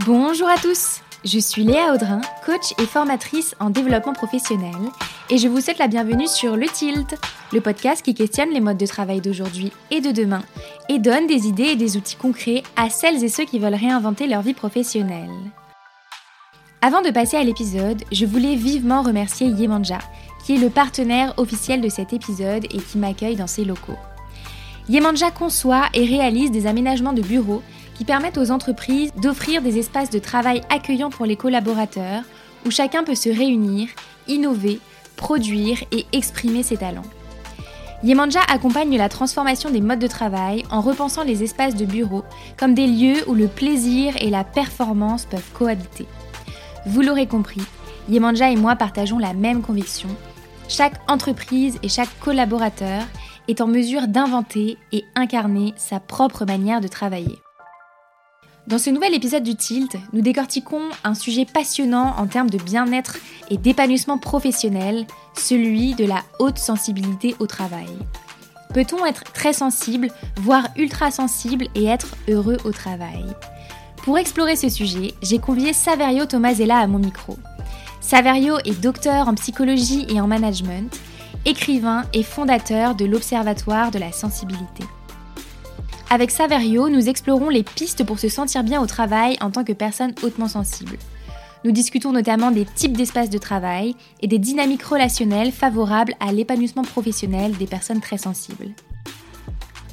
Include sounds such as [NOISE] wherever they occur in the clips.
Bonjour à tous, je suis Léa Audrin, coach et formatrice en développement professionnel, et je vous souhaite la bienvenue sur Le Tilt, le podcast qui questionne les modes de travail d'aujourd'hui et de demain, et donne des idées et des outils concrets à celles et ceux qui veulent réinventer leur vie professionnelle. Avant de passer à l'épisode, je voulais vivement remercier Yemanja, qui est le partenaire officiel de cet épisode et qui m'accueille dans ses locaux. Yemanja conçoit et réalise des aménagements de bureaux qui permettent aux entreprises d'offrir des espaces de travail accueillants pour les collaborateurs, où chacun peut se réunir, innover, produire et exprimer ses talents. Yemanja accompagne la transformation des modes de travail en repensant les espaces de bureau comme des lieux où le plaisir et la performance peuvent cohabiter. Vous l'aurez compris, Yemanja et moi partageons la même conviction. Chaque entreprise et chaque collaborateur est en mesure d'inventer et incarner sa propre manière de travailler. Dans ce nouvel épisode du Tilt, nous décortiquons un sujet passionnant en termes de bien-être et d'épanouissement professionnel, celui de la haute sensibilité au travail. Peut-on être très sensible, voire ultra sensible et être heureux au travail? Pour explorer ce sujet, j'ai convié Saverio Tomasella à mon micro. Saverio est docteur en psychologie et en management, écrivain et fondateur de l'Observatoire de la sensibilité. Avec Saverio, nous explorons les pistes pour se sentir bien au travail en tant que personne hautement sensible. Nous discutons notamment des types d'espaces de travail et des dynamiques relationnelles favorables à l'épanouissement professionnel des personnes très sensibles.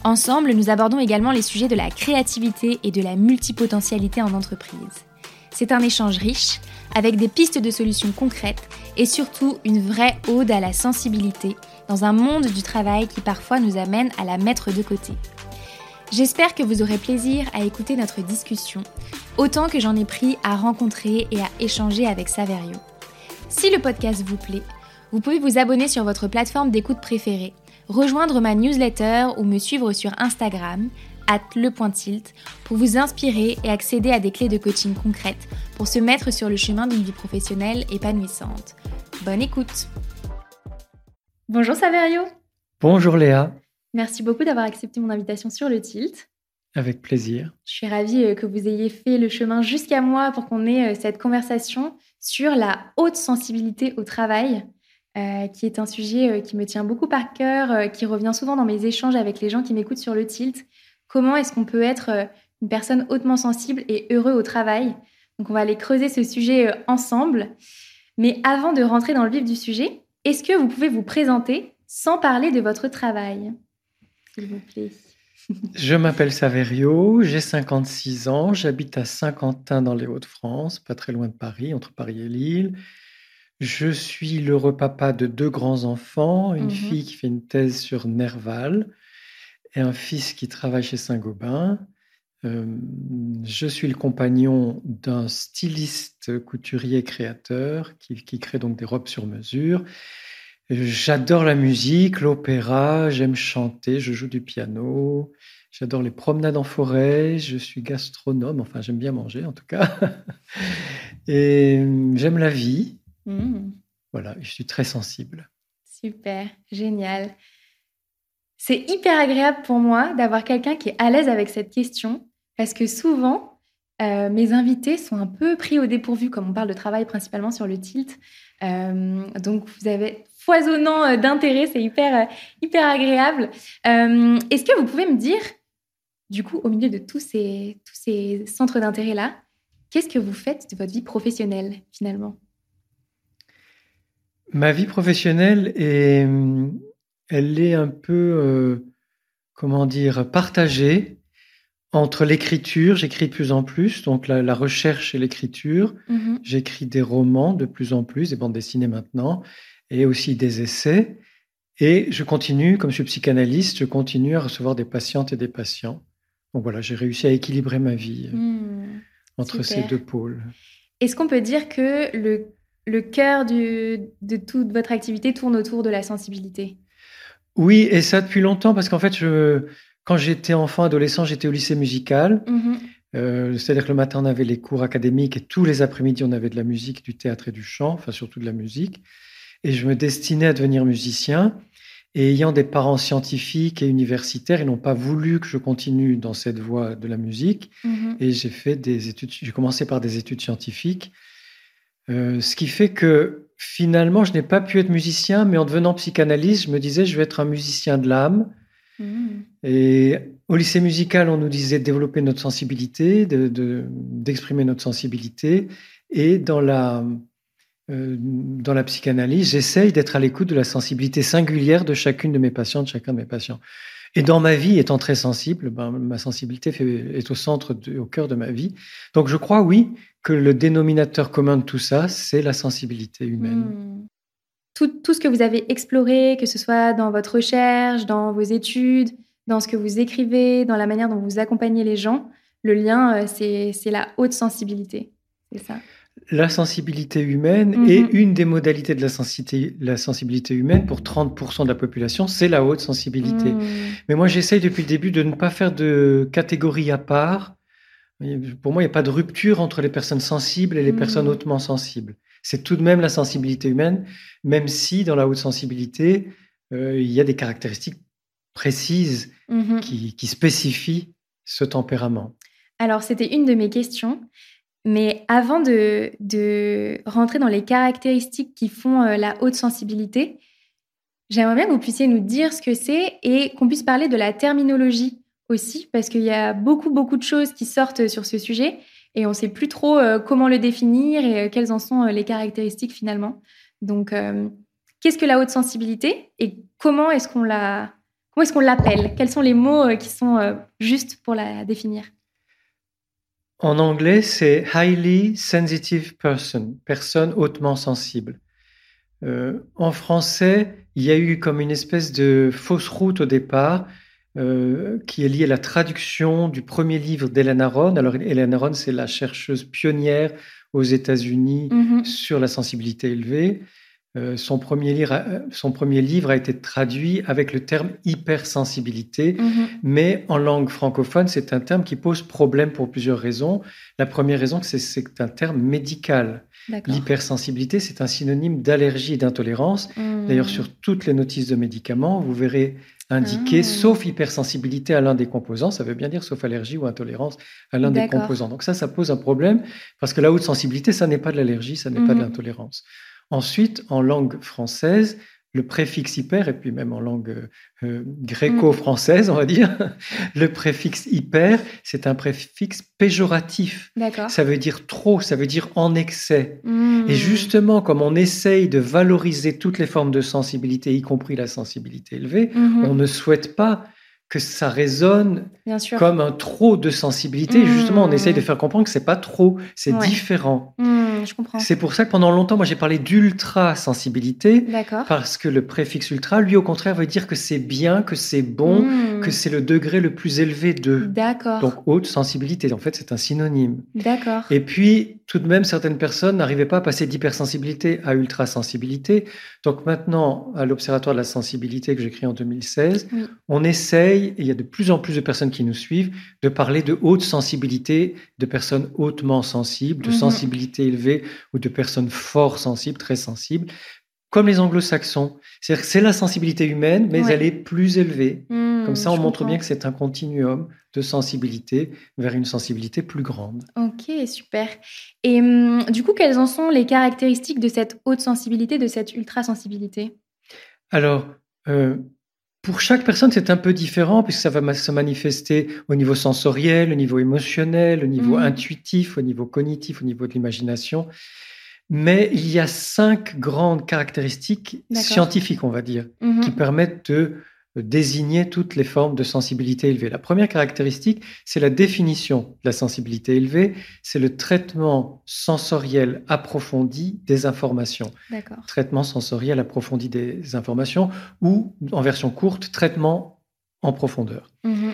Ensemble, nous abordons également les sujets de la créativité et de la multipotentialité en entreprise. C'est un échange riche, avec des pistes de solutions concrètes et surtout une vraie ode à la sensibilité dans un monde du travail qui parfois nous amène à la mettre de côté. J'espère que vous aurez plaisir à écouter notre discussion, autant que j'en ai pris à rencontrer et à échanger avec Saverio. Si le podcast vous plaît, vous pouvez vous abonner sur votre plateforme d'écoute préférée, rejoindre ma newsletter ou me suivre sur Instagram, at lepointilt, pour vous inspirer et accéder à des clés de coaching concrètes pour se mettre sur le chemin d'une vie professionnelle épanouissante. Bonne écoute Bonjour Saverio Bonjour Léa Merci beaucoup d'avoir accepté mon invitation sur le Tilt. Avec plaisir. Je suis ravie euh, que vous ayez fait le chemin jusqu'à moi pour qu'on ait euh, cette conversation sur la haute sensibilité au travail, euh, qui est un sujet qui me tient beaucoup par cœur, qui revient souvent dans mes échanges avec les gens qui m'écoutent sur le Tilt. Comment est-ce qu'on peut être une personne hautement sensible et heureux au travail? Donc on va aller creuser ce sujet ensemble. Mais avant de rentrer dans le vif du sujet, est-ce que vous pouvez vous présenter sans parler de votre travail? Je m'appelle Saverio, j'ai 56 ans, j'habite à Saint-Quentin dans les Hauts-de-France, pas très loin de Paris, entre Paris et Lille. Je suis l'heureux papa de deux grands-enfants, une mhm. fille qui fait une thèse sur Nerval et un fils qui travaille chez Saint-Gobain. Euh, je suis le compagnon d'un styliste couturier créateur qui, qui crée donc des robes sur mesure. J'adore la musique, l'opéra, j'aime chanter, je joue du piano, j'adore les promenades en forêt, je suis gastronome, enfin j'aime bien manger en tout cas. [LAUGHS] Et j'aime la vie. Mmh. Voilà, je suis très sensible. Super, génial. C'est hyper agréable pour moi d'avoir quelqu'un qui est à l'aise avec cette question parce que souvent, euh, mes invités sont un peu pris au dépourvu, comme on parle de travail principalement sur le tilt. Euh, donc, vous avez foisonnant euh, d'intérêt, c'est hyper, euh, hyper agréable. Euh, est-ce que vous pouvez me dire, du coup, au milieu de tous ces, tous ces centres d'intérêt-là, qu'est-ce que vous faites de votre vie professionnelle finalement? Ma vie professionnelle, est, elle est un peu, comment dire, partagée entre l'écriture, j'écris de plus en plus, donc la, recherche et l'écriture. Mm-hmm. J'écris des romans de plus en plus, des bandes dessinées maintenant, et aussi des essais. Et je continue, comme je suis psychanalyste, je continue à recevoir des patientes et des patients. Donc voilà, j'ai réussi à équilibrer ma vie euh, hmm, entre ces deux pôles. Est-ce qu'on peut dire que le, le cœur du, de toute votre activité tourne autour de la sensibilité? Oui, et ça depuis longtemps, parce qu'en fait, je, quand j'étais enfant, adolescent, j'étais au lycée musical. Mm-hmm. Euh, c'est-à-dire que le matin, on avait les cours académiques et tous les après-midi, on avait de la musique, du théâtre et du chant, enfin surtout de la musique et je me destinais à devenir musicien. Et ayant des parents scientifiques et universitaires, ils n'ont pas voulu que je continue dans cette voie de la musique. Mhm. Et j'ai fait des études, j'ai commencé par des études scientifiques. Euh, ce qui fait que finalement, je n'ai pas pu être musicien, mais en devenant psychanalyste, je me disais, je vais être un musicien de l'âme. Mhm. Et au lycée musical, on nous disait de développer notre sensibilité, d'exprimer de, notre sensibilité. Et dans la, dans la psychanalyse, j'essaye d'être à l'écoute de la sensibilité singulière de chacune de mes patients, de chacun de mes patients. Et dans ma vie, étant très sensible, ben, ma sensibilité est au centre, au cœur de ma vie. Donc je crois, oui, que le dénominateur commun de tout ça, c'est la sensibilité humaine. Hmm. Tout, tout, ce que vous avez exploré, que ce soit dans votre recherche, dans vos études, dans ce que vous écrivez, dans la manière dont vous accompagnez les gens, le lien, euh, c'est la haute sensibilité. C'est ça. La sensibilité humaine Mhm. est une des modalités de la sensibilité, la sensibilité humaine pour 30% de la population, c'est la haute sensibilité. Hmm. Mais moi, j'essaye depuis le début de ne pas faire de catégorie à part. Pour moi, il n'y a pas de rupture entre les personnes sensibles et les Mhm. personnes hautement sensibles. C'est tout de même la sensibilité humaine, même si dans la haute sensibilité, euh, il y a des caractéristiques précises Mhm. qui, qui spécifient ce tempérament. Alors, c'était une de mes questions. Mais avant de, rentrer dans les caractéristiques qui font euh, la haute sensibilité, j'aimerais bien que vous puissiez nous dire ce que c'est et qu'on puisse parler de la terminologie aussi, parce qu'il y a beaucoup, beaucoup de choses qui sortent sur ce sujet et on ne sait plus trop euh, comment le définir et euh, quelles en sont les caractéristiques finalement. Donc, qu'est-ce que la haute sensibilité et comment est-ce qu'on la, comment est-ce qu'on l'appelle? Quels sont les mots qui sont justes pour la définir? En anglais, c'est highly sensitive person, personne hautement sensible. Euh, en français, il y a eu comme une espèce de fausse route au départ euh, qui est liée à la traduction du premier livre d'Hélène Aron. Alors, Hélène Aron, c'est la chercheuse pionnière aux États-Unis Mhm. sur la sensibilité élevée. Euh, son, premier livre a, son premier livre a été traduit avec le terme hypersensibilité, Mhm. mais en langue francophone, c'est un terme qui pose problème pour plusieurs raisons. La première raison, c'est que c'est un terme médical. L'hypersensibilité, c'est un synonyme d'allergie et d'intolérance. Mhm. D'ailleurs, sur toutes les notices de médicaments, vous verrez indiqué Ah. sauf hypersensibilité à l'un des composants, ça veut bien dire sauf allergie ou intolérance à l'un des composants. Donc ça, ça pose un problème parce que la haute sensibilité, ça n'est pas de l'allergie, ça n'est pas de Mhm. l'intolérance. Ensuite, en langue française, le préfixe hyper, et puis même en langue euh, gréco-française, on va dire, [LAUGHS] le préfixe hyper, c'est un préfixe péjoratif. Ça veut dire trop, ça veut dire en excès. Mhm. Et justement, comme on essaye de valoriser toutes les formes de sensibilité, y compris la sensibilité élevée, Mhm. on ne souhaite pas que ça résonne Bien sûr. comme un trop de sensibilité. Mmh. Justement, on essaye de faire comprendre que c'est pas trop, c'est Ouais. différent. Mhm, je comprends. C'est pour ça que pendant longtemps, moi, j'ai parlé d'ultra sensibilité D'accord. parce que le préfixe ultra, lui, au contraire, veut dire que c'est bien, que c'est bon, Mhm. que c'est le degré le plus élevé de. D'accord. Donc haute sensibilité. En fait, c'est un synonyme. D'accord. Et puis, tout de même, certaines personnes n'arrivaient pas à passer d'hypersensibilité à ultrasensibilité. Donc maintenant, à l'Observatoire de la sensibilité que j'ai créé en 2016, Oui. on essaye, et il y a de plus en plus de personnes qui nous suivent, de parler de haute sensibilité, de personnes hautement sensibles, de Mhm. sensibilité élevée ou de personnes fort sensibles, très sensibles, comme les anglo-saxons. C'est-à-dire que c'est la sensibilité humaine, mais Ouais. elle est plus élevée. Mhm, Comme ça, on montre comprends. bien que c'est un continuum de sensibilité vers une sensibilité plus grande. Ok, super. Et hum, du coup, quelles en sont les caractéristiques de cette haute sensibilité, de cette ultra sensibilité Alors, euh, pour chaque personne, c'est un peu différent puisque ça va se manifester au niveau sensoriel, au niveau émotionnel, au niveau Mhm. intuitif, au niveau cognitif, au niveau de l'imagination. Mais il y a cinq grandes caractéristiques scientifiques, on va dire, Mhm. qui permettent de désigner toutes les formes de sensibilité élevée. La première caractéristique, c'est la définition de la sensibilité élevée, c'est le traitement sensoriel approfondi des informations D'accord. traitement sensoriel approfondi des informations ou, en version courte, traitement en profondeur. Mhm.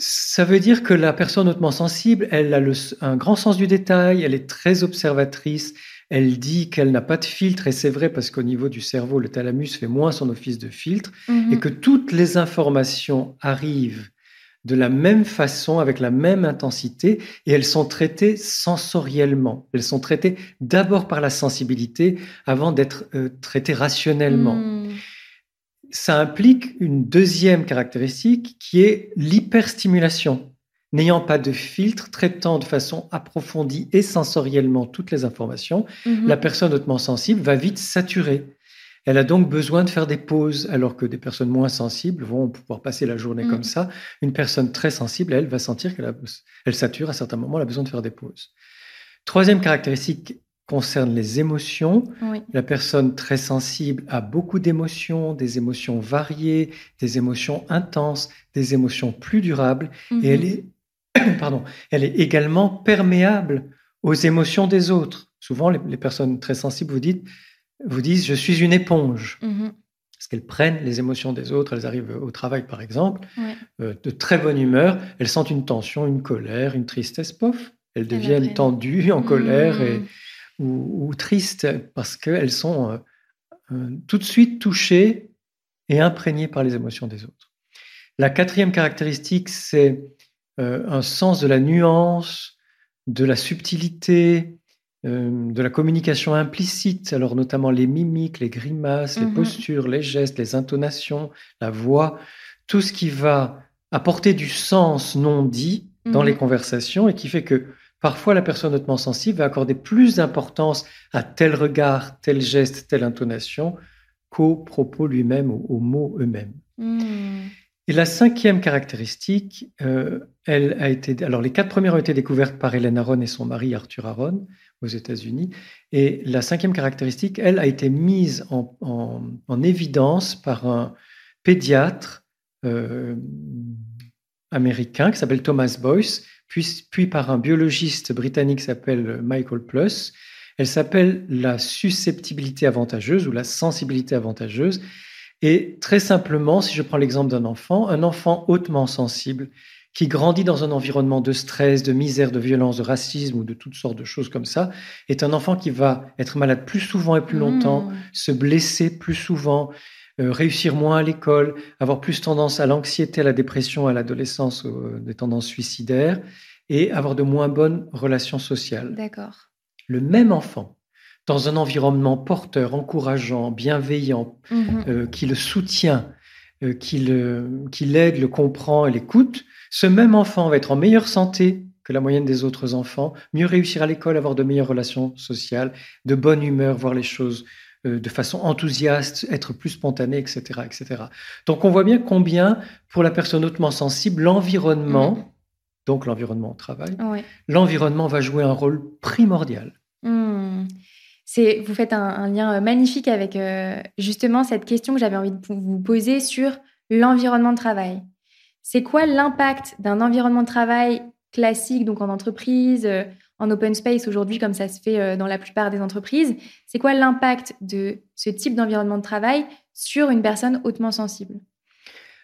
Ça veut dire que la personne hautement sensible, elle a le- un grand sens du détail, elle est très observatrice, elle dit qu'elle n'a pas de filtre, et c'est vrai parce qu'au niveau du cerveau, le thalamus fait moins son office de filtre, Mhm. et que toutes les informations arrivent de la même façon, avec la même intensité, et elles sont traitées sensoriellement. Elles sont traitées d'abord par la sensibilité avant d'être euh, traitées rationnellement. Mhm. ça implique une deuxième caractéristique qui est l'hyperstimulation. N'ayant pas de filtre, traitant de façon approfondie et sensoriellement toutes les informations, Mhm. la personne hautement sensible va vite saturer. Elle a donc besoin de faire des pauses, alors que des personnes moins sensibles vont pouvoir passer la journée Mm. comme ça. Une personne très sensible, elle, va sentir qu'elle elle sature à certains moments, elle a besoin de faire des pauses. Troisième caractéristique concerne les émotions. Oui. La personne très sensible a beaucoup d'émotions, des émotions variées, des émotions intenses, des émotions plus durables, Mhm. et elle est, [COUGHS] pardon, elle est également perméable aux émotions des autres. Souvent, les, les personnes très sensibles vous, dites, vous disent je suis une éponge, Mhm. parce qu'elles prennent les émotions des autres. Elles arrivent au travail, par exemple, Ouais. euh, de très bonne humeur, elles sentent une tension, une colère, une tristesse, pof, elles deviennent tendues, en colère et, ou, ou tristes parce qu'elles sont euh, euh, tout de suite touchées et imprégnées par les émotions des autres. La quatrième caractéristique, c'est euh, un sens de la nuance, de la subtilité, euh, de la communication implicite, alors notamment les mimiques, les grimaces, les Mhm. postures, les gestes, les intonations, la voix, tout ce qui va apporter du sens non dit dans Mhm. les conversations et qui fait que parfois la personne hautement sensible va accorder plus d'importance à tel regard, tel geste, telle intonation qu'au propos lui-même, aux, aux mots eux-mêmes. Mhm. Et la cinquième caractéristique, euh, elle a été. Alors, les quatre premières ont été découvertes par Hélène Aron et son mari Arthur Aron aux États-Unis. Et la cinquième caractéristique, elle, a été mise en, en- en évidence par un pédiatre euh, américain qui s'appelle Thomas Boyce, puis, puis par un biologiste britannique qui s'appelle Michael Plus. Elle s'appelle la susceptibilité avantageuse ou la sensibilité avantageuse. Et très simplement, si je prends l'exemple d'un enfant, un enfant hautement sensible qui grandit dans un environnement de stress, de misère, de violence, de racisme ou de toutes sortes de choses comme ça, est un enfant qui va être malade plus souvent et plus longtemps, Mhm. se blesser plus souvent, euh, réussir moins à l'école, avoir plus tendance à l'anxiété, à la dépression, à l'adolescence, euh, des tendances suicidaires, et avoir de moins bonnes relations sociales D'accord. le même enfant dans un environnement porteur, encourageant, bienveillant, Mhm. euh, qui le soutient, euh, qui l'aide, le comprend et l'écoute, ce même enfant va être en meilleure santé que la moyenne des autres enfants, mieux réussir à l'école, avoir de meilleures relations sociales, de bonne humeur, voir les choses euh, de façon enthousiaste, être plus spontané, etc., etc. Donc on voit bien combien, pour la personne hautement sensible, l'environnement, Mhm. donc l'environnement au travail, l'environnement va jouer un rôle primordial. Hmm. C'est, vous faites un, lien euh, magnifique avec euh, justement cette question que j'avais envie de vous poser sur l'environnement de travail. C'est quoi l'impact d'un environnement de travail classique, donc en entreprise, euh, en open space aujourd'hui, comme ça se fait dans la plupart des entreprises? C'est quoi l'impact de ce type d'environnement de travail sur une personne hautement sensible?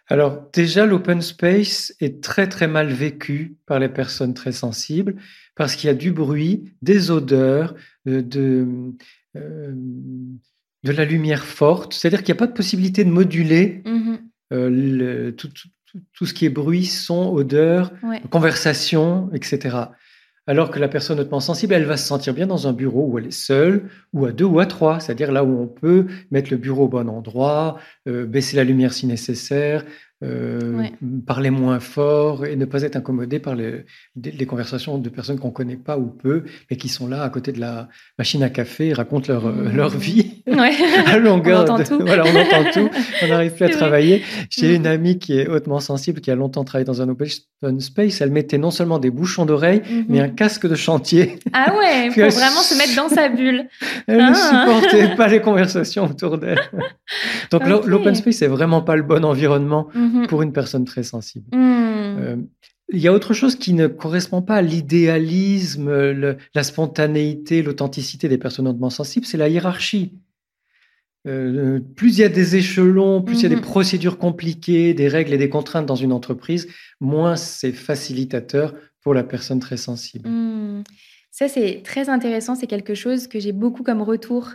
Alors déjà, l'open space est très très mal vécu par les personnes très sensibles parce qu'il y a du bruit, des odeurs, euh, de, euh, de la lumière forte. C'est-à-dire qu'il n'y a pas de possibilité de moduler Mhm. euh, le- tout, tout- tout- tout ce qui est bruit, son, odeur, Ouais. conversation, etc. Alors que la personne hautement sensible, elle va se sentir bien dans un bureau où elle est seule, ou à deux ou à trois, c'est-à-dire là où on peut mettre le bureau au bon endroit, euh, baisser la lumière si nécessaire, euh, Ouais. parler moins fort et ne pas être incommodé par les, des- les conversations de personnes qu'on connaît pas ou peu, mais qui sont là à côté de la machine à café et racontent leur, euh, Mmh. leur vie [LAUGHS] Ouais. [LAUGHS] à longueur. entend de- tout. [LAUGHS] Voilà, on entend tout. On n'arrive plus à travailler. J'ai Mm. une amie qui est hautement sensible, qui a longtemps travaillé dans un open space. Elle mettait non seulement des bouchons d'oreilles, Mhm. mais un casque de chantier. Ah ouais, [LAUGHS] pour vraiment se mettre dans sa bulle. [LAUGHS] Elle Ah. ne supportait pas les conversations autour d'elle. [LAUGHS] Donc l'open space, c'est vraiment pas le bon environnement Mhm. pour une personne très sensible. Hmm. Euh, il y a autre chose qui ne correspond pas à l'idéalisme, la spontanéité, l'authenticité des personnes hautement sensibles, c'est la hiérarchie. Euh, plus il y a des échelons, plus il y a des Mhm. procédures compliquées, des règles et des contraintes dans une entreprise, moins c'est facilitateur pour la personne très sensible. Hmm. Ça, c'est très intéressant. C'est quelque chose que j'ai beaucoup comme retour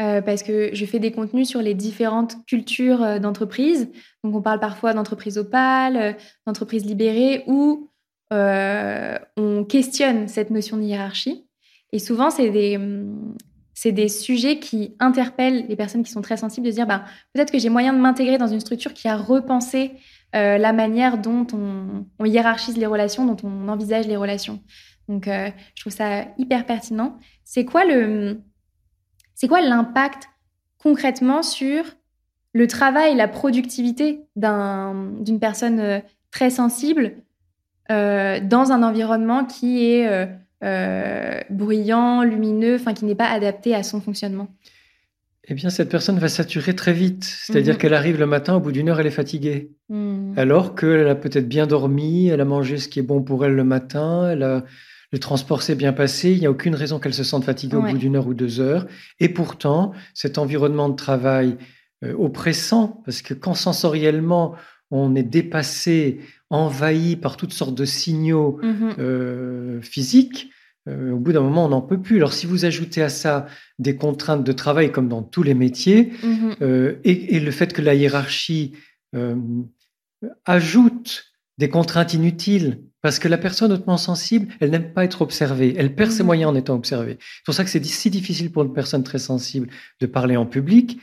euh, parce que je fais des contenus sur les différentes cultures euh, d'entreprise. Donc, on parle parfois d'entreprise opale, euh, d'entreprise libérée, où on questionne cette notion de hiérarchie. Et souvent, c'est des, hum, c'est des sujets qui interpellent les personnes qui sont très sensibles de se dire bah, peut-être que j'ai moyen de m'intégrer dans une structure qui a repensé euh, la manière dont on, hiérarchise les relations, dont on envisage les relations. Donc, euh, je trouve ça hyper pertinent. C'est quoi le, c'est quoi l'impact concrètement sur le travail la productivité d'une personne euh, très sensible dans un environnement qui est euh, bruyant, lumineux, enfin qui n'est pas adapté à son fonctionnement Eh bien, cette personne va saturer très vite. C'est-à-dire mhm. qu'elle arrive le matin, au bout d'une heure, elle est fatiguée. Hmm. Alors qu'elle a peut-être bien dormi, elle a mangé ce qui est bon pour elle le matin, le transport s'est bien passé, il n'y a aucune raison qu'elle se sente fatiguée au bout d'une heure ou deux heures. Et pourtant, cet environnement de travail euh, oppressant, parce que quand sensoriellement on est dépassé, envahi par toutes sortes de signaux mhm. euh, physiques, euh, au bout d'un moment, on n'en peut plus. Alors, si vous ajoutez à ça des contraintes de travail, comme dans tous les métiers, mhm. euh, et, le fait que la hiérarchie ajoute des contraintes inutiles, parce que la personne hautement sensible, elle n'aime pas être observée, elle perd ses mhm. moyens en étant observée. C'est pour ça que c'est si difficile pour une personne très sensible de parler en public,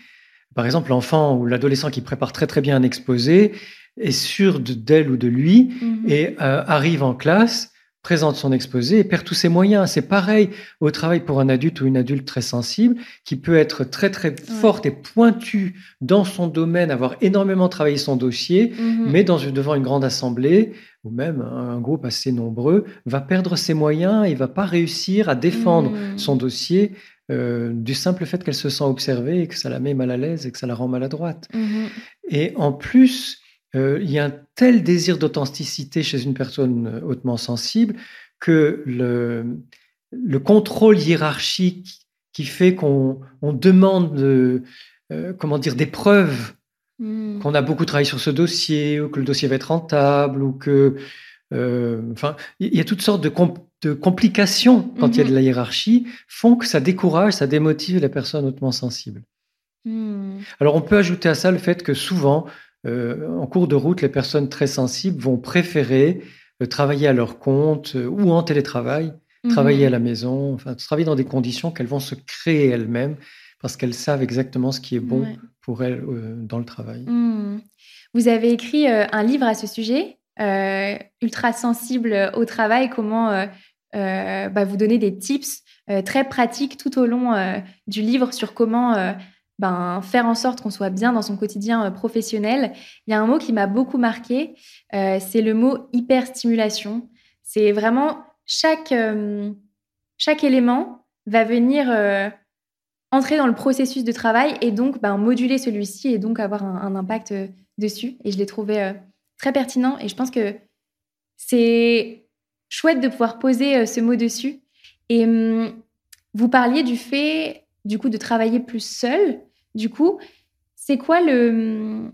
par exemple, l'enfant ou l'adolescent qui prépare très très bien un exposé est sûr d'elle ou de lui mhm. et euh, arrive en classe, présente son exposé et perd tous ses moyens. C'est pareil au travail pour un adulte ou une adulte très sensible qui peut être très très forte et pointue dans son domaine, avoir énormément travaillé son dossier, mhm. mais dans, devant une grande assemblée ou même un groupe assez nombreux, va perdre ses moyens et va pas réussir à défendre mhm. son dossier euh, du simple fait qu'elle se sent observée et que ça la met mal à l'aise et que ça la rend maladroite. Mhm. Et en plus, euh, il y a un tel désir d'authenticité chez une personne euh, hautement sensible que le, le contrôle hiérarchique qui fait qu'on on demande comment dire des preuves hmm. qu'on a beaucoup travaillé sur ce dossier ou que le dossier va être rentable ou que enfin il y a toutes sortes de, de complications quand il y a de mhm. la hiérarchie font que ça décourage, ça démotive la personne hautement sensible. Hmm. Alors on peut ajouter à ça le fait que souvent, euh, en cours de route, les personnes très sensibles vont préférer euh, travailler à leur compte euh, ou en télétravail, mhm. travailler à la maison, enfin travailler dans des conditions qu'elles vont se créer elles-mêmes parce qu'elles savent exactement ce qui est bon pour elles dans le travail. Hmm. Vous avez écrit un livre à ce sujet, ultra sensible au travail, comment euh, bah, vous donner des tips euh, très pratiques tout au long euh, du livre sur comment ben, faire en sorte qu'on soit bien dans son quotidien professionnel. Il y a un mot qui m'a beaucoup marqué, c'est le mot hyperstimulation. C'est vraiment chaque, chaque élément va venir entrer dans le processus de travail et donc ben, moduler celui-ci et donc avoir un impact dessus. Et je l'ai trouvé très pertinent et je pense que c'est chouette de pouvoir poser euh, ce mot dessus. Et hum, vous parliez du fait, du coup, de travailler plus seul. Du coup, c'est quoi le, hum,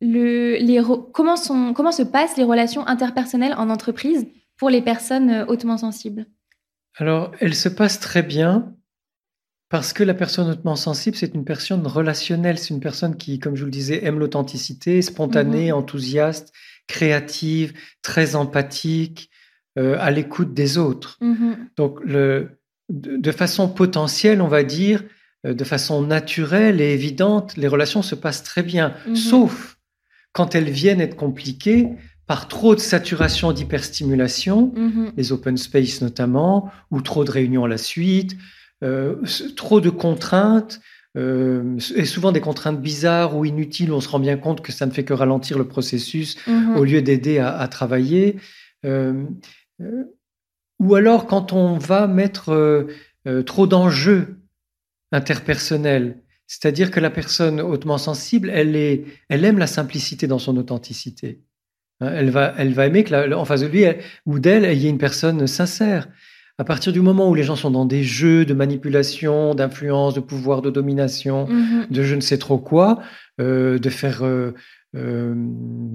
le les, comment, sont, comment se passent les relations interpersonnelles en entreprise pour les personnes euh, hautement sensibles? Alors, elles se passent très bien parce que la personne hautement sensible, c'est une personne relationnelle, c'est une personne qui, comme je vous le disais, aime l'authenticité, spontanée, mhm. enthousiaste, créative, très empathique, euh, à l'écoute des autres. Mm-hmm. Donc, le, de, façon potentielle, on va dire, euh, de façon naturelle et évidente, les relations se passent très bien, mm-hmm. sauf quand elles viennent être compliquées par trop de saturation d'hyperstimulation, mm-hmm. les open space notamment, ou trop de réunions à la suite, euh, trop de contraintes, euh, et souvent des contraintes bizarres ou inutiles, on se rend bien compte que ça ne fait que ralentir le processus mhm. au lieu d'aider à, travailler. Euh, euh, ou alors quand on va mettre trop d'enjeux interpersonnels, c'est-à-dire que la personne hautement sensible, elle, est, elle aime la simplicité dans son authenticité. Hein, elle va, elle va aimer que en face de lui ou d'elle, il y ait une personne sincère. À partir du moment où les gens sont dans des jeux de manipulation, d'influence, de pouvoir, de domination, mhm. de je ne sais trop quoi, euh, de faire euh, euh,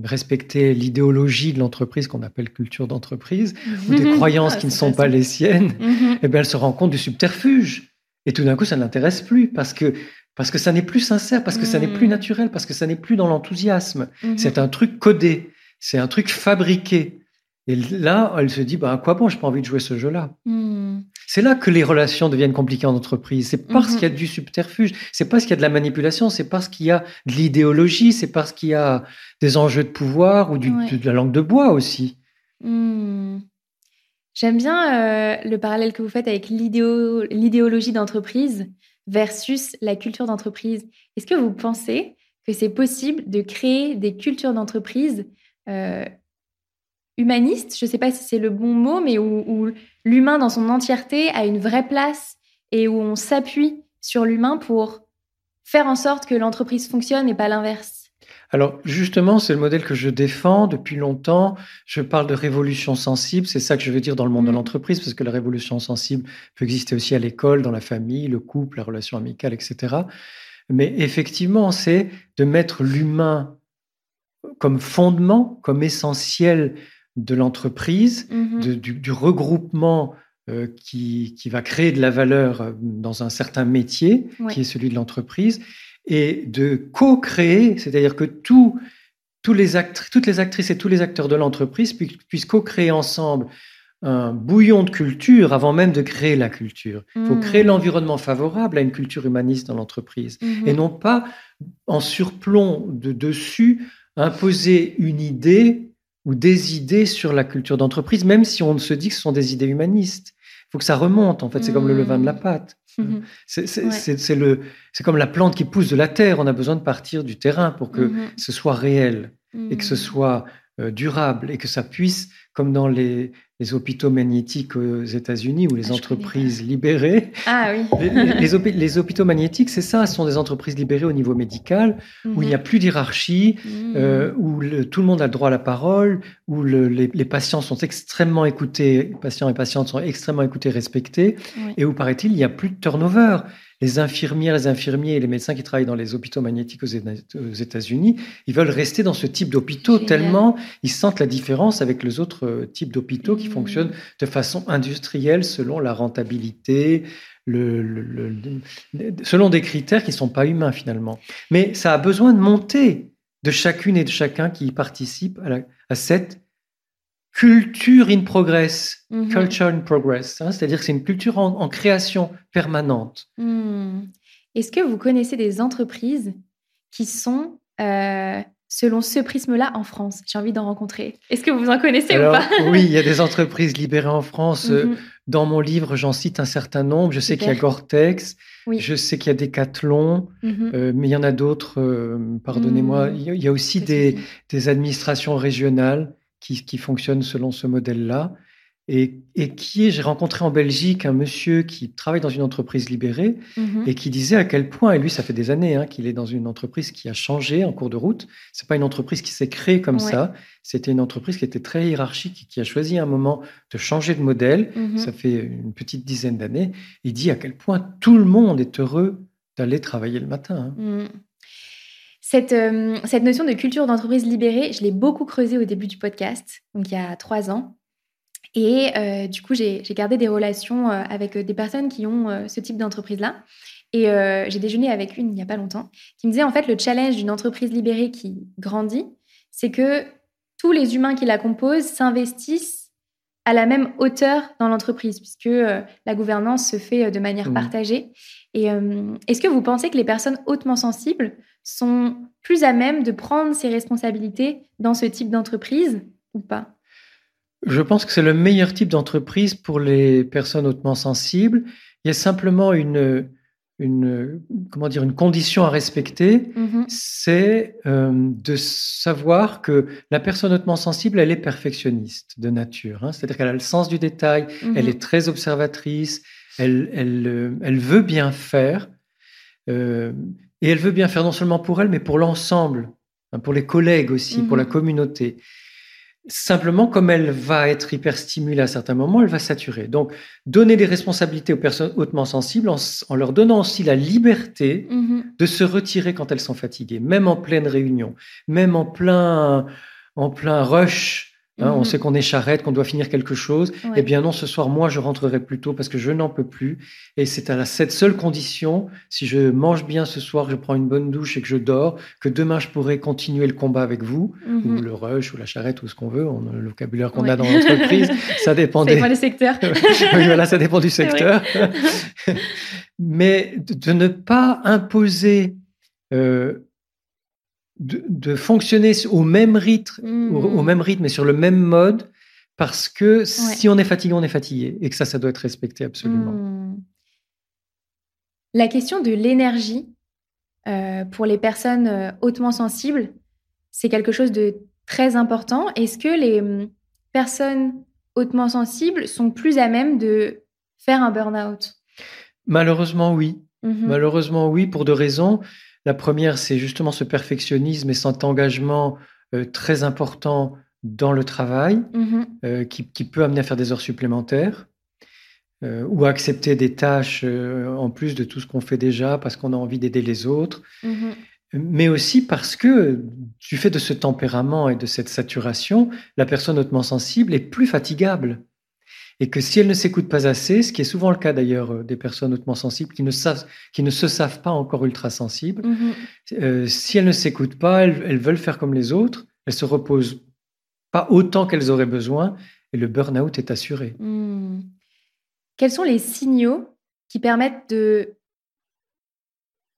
respecter l'idéologie de l'entreprise qu'on appelle culture d'entreprise, ou des mhm. [LAUGHS] croyances ah, qui ne sont pas les siennes, mhm. eh bien, elle se rend compte du subterfuge. Et tout d'un coup, ça ne l'intéresse plus parce que parce que ça n'est plus sincère, parce que ça n'est plus naturel, parce que ça n'est plus dans l'enthousiasme. C'est un truc codé, c'est un truc fabriqué. Et là, elle se dit, bah, à quoi bon, j'ai pas envie de jouer ce jeu-là. Hmm. c'est là que les relations deviennent compliquées en entreprise. C'est parce mhm. qu'il y a du subterfuge, c'est parce qu'il y a de la manipulation, c'est parce qu'il y a de l'idéologie, c'est parce qu'il y a des enjeux de pouvoir ou de la langue de bois aussi. Hmm. J'aime bien euh, le parallèle que vous faites avec l'idéologie d'entreprise versus la culture d'entreprise. Est-ce que vous pensez que c'est possible de créer des cultures d'entreprise euh, humanistes Je ne sais pas si c'est le bon mot, mais où, l'humain dans son entièreté a une vraie place et où on s'appuie sur l'humain pour faire en sorte que l'entreprise fonctionne et pas l'inverse. Alors justement, c'est le modèle que je défends depuis longtemps. Je parle de révolution sensible, c'est ça que je veux dire dans le monde de mm. l'entreprise, parce que la révolution sensible peut exister aussi à l'école, dans la famille, le couple, la relation amicale, etc. Mais effectivement, c'est de mettre l'humain comme fondement, comme essentiel de l'entreprise, mm-hmm. du, regroupement euh, qui, va créer de la valeur euh, dans un certain métier, qui est celui de l'entreprise, et de co-créer, c'est-à-dire que tous les toutes les actrices et tous les acteurs de l'entreprise puissent co-créer ensemble un bouillon de culture avant même de créer la culture. Il faut créer mmh. l'environnement favorable à une culture humaniste dans l'entreprise mmh. et non pas en surplomb de dessus imposer une idée ou des idées sur la culture d'entreprise, même si on se dit que ce sont des idées humanistes. Il faut que ça remonte, en fait, c'est comme le levain de la mmh. pâte. Mhm. C'est comme la plante qui pousse de la terre. On a besoin de partir du terrain pour que mhm. ce soit réel et que ce soit euh, durable et que ça puisse, comme dans les, les hôpitaux magnétiques aux États-Unis ou les ah, entreprises libérées. Ah oui. [LAUGHS] les, les, hôpitaux magnétiques, c'est ça, ce sont des entreprises libérées au niveau médical, où il n'y a plus d'hierarchie, euh, où tout le monde a le droit à la parole, où les, patients sont extrêmement écoutés, patients et patientes sont extrêmement écoutés, respectés, et où, paraît-il, il n'y a plus de turnover les infirmières, les infirmiers et les médecins qui travaillent dans les hôpitaux magnétiques aux États-Unis, ils veulent rester dans ce type d'hôpitaux tellement ils sentent la différence avec les autres euh, types d'hôpitaux qui mmh. fonctionnent de façon industrielle selon la rentabilité, selon des critères qui ne sont pas humains finalement. Mais ça a besoin de monter de chacune et de chacun qui participe à cette culture in progress, mhm. culture in progress, hein, c'est-à-dire que c'est une culture en, création permanente. Hmm. Est-ce que vous connaissez des entreprises qui sont, euh, selon ce prisme-là, en France? J'ai envie d'en rencontrer. Est-ce que vous en connaissez ou pas? Oui, il y a des entreprises libérées en France. Euh, mhm. Dans mon livre, j'en cite un certain nombre. Je sais qu'il y a Gore-Tex, je sais qu'il y a Decathlon, euh, mais il y en a d'autres, pardonnez-moi. Hmm. Il y a aussi des, des administrations régionales qui, fonctionne selon ce modèle-là. Et, qui est, j'ai rencontré en Belgique un monsieur qui travaille dans une entreprise libérée mhm. et qui disait à quel point, et lui, ça fait des années hein, qu'il est dans une entreprise qui a changé en cours de route. C'est pas une entreprise qui s'est créée comme ça. C'était une entreprise qui était très hiérarchique, qui a choisi un moment de changer de modèle. Mhm. Ça fait une petite dizaine d'années. Il dit à quel point tout le monde est heureux d'aller travailler le matin. Hein. Euh, cette, notion de culture d'entreprise libérée, je l'ai beaucoup creusée au début du podcast, donc il y a trois ans. Et euh, du coup, j'ai gardé des relations euh, avec des personnes qui ont ce type d'entreprise-là. Et j'ai déjeuné avec une il n'y a pas longtemps, qui me disait en fait le challenge d'une entreprise libérée qui grandit, c'est que tous les humains qui la composent s'investissent à la même hauteur dans l'entreprise, puisque la gouvernance se fait de manière mmh. partagée. Et est-ce que vous pensez que les personnes hautement sensibles sont plus à même de prendre ces responsabilités dans ce type d'entreprise ou pas Je pense que c'est le meilleur type d'entreprise pour les personnes hautement sensibles. Il y a simplement une, une, comment dire, une condition à respecter, mm-hmm. c'est euh, de savoir que la personne hautement sensible, elle est perfectionniste de nature. Hein. C'est-à-dire qu'elle a le sens du détail, elle mm-hmm. est très observatrice, elle, elle, euh, elle veut bien faire. Euh, et elle veut bien faire non seulement pour elle, mais pour l'ensemble, hein, pour les collègues aussi, pour la mhm. communauté. Simplement, comme elle va être hyperstimulée à certains moments, elle va saturer. Donc, donner des responsabilités aux personnes hautement sensibles en, leur donnant aussi la liberté mhm. de se retirer quand elles sont fatiguées, même en pleine réunion, même en plein, en plein rush Hein, On Mhm. sait qu'on est charrette, qu'on doit finir quelque chose. Ouais. Eh bien non, ce soir, moi, je rentrerai plus tôt parce que je n'en peux plus. Et c'est à la, cette seule condition, si je mange bien ce soir, je prends une bonne douche et que je dors, que demain, je pourrai continuer le combat avec vous, ou Mhm. le rush, ou la charrette, ou ce qu'on veut, on, le vocabulaire qu'on Ouais. a dans l'entreprise. ça [LAUGHS] dépend des... secteurs. [LAUGHS] oui, voilà, ça dépend du secteur. [LAUGHS] Mais de, de ne pas imposer euh, de, de fonctionner au même rythme, au, au même rythme et sur le même mode, parce que si on est fatigué, on est fatigué, et que ça, ça doit être respecté absolument. Hmm. La question de l'énergie euh, pour les personnes euh, hautement sensibles, c'est quelque chose de très important. Est-ce que les hum, personnes hautement sensibles sont plus à même de faire un burn-out? Malheureusement, oui. Mhm. Malheureusement, oui, pour deux raisons. La première, c'est justement ce perfectionnisme et cet engagement euh, très important dans le travail. Mhm. euh, qui, qui peut amener à faire des heures supplémentaires euh, ou à accepter des tâches en plus de tout ce qu'on fait déjà parce qu'on a envie d'aider les autres, Mhm. mais aussi parce que du fait de ce tempérament et de cette saturation, la personne hautement sensible est plus fatigable. Et que si elle ne s'écoute pas assez, ce qui est souvent le cas d'ailleurs euh, des personnes hautement sensibles qui ne, savent, qui ne se savent pas encore ultra sensibles, Mhm. euh, si elles ne s'écoutent pas, elles, elles veulent faire comme les autres, elles se reposent pas autant qu'elles auraient besoin et le burn-out est assuré. Hmm. Quels sont les signaux qui permettent de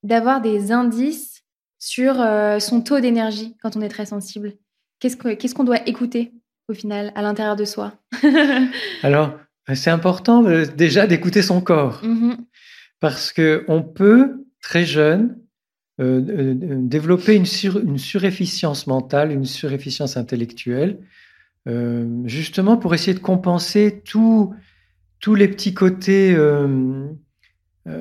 d'avoir des indices sur euh, son taux d'énergie quand on est très sensible? Qu'est-ce que- qu'est-ce qu'on doit écouter? Au final à l'intérieur de soi [LAUGHS] Alors, c'est important euh, déjà d'écouter son corps Mhm. parce que on peut très jeune euh, euh, développer une, sur- une surefficience mentale, une surefficience intellectuelle, euh, justement pour essayer de compenser tous tous les petits côtés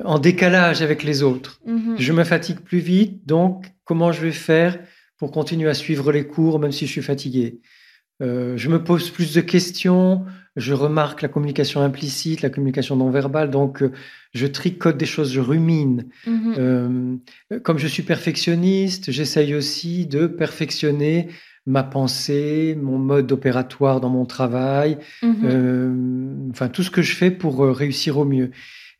en décalage avec les autres. Mhm. Je me fatigue plus vite, donc comment je vais faire pour continuer à suivre les cours même si je suis fatigué? Euh, Je me pose plus de questions, je remarque la communication implicite, la communication non verbale, donc euh, je tricote des choses, je rumine. Mhm. Euh, comme je suis perfectionniste, j'essaye aussi de perfectionner ma pensée, mon mode opératoire dans mon travail, Mhm. euh, enfin tout ce que je fais pour réussir au mieux.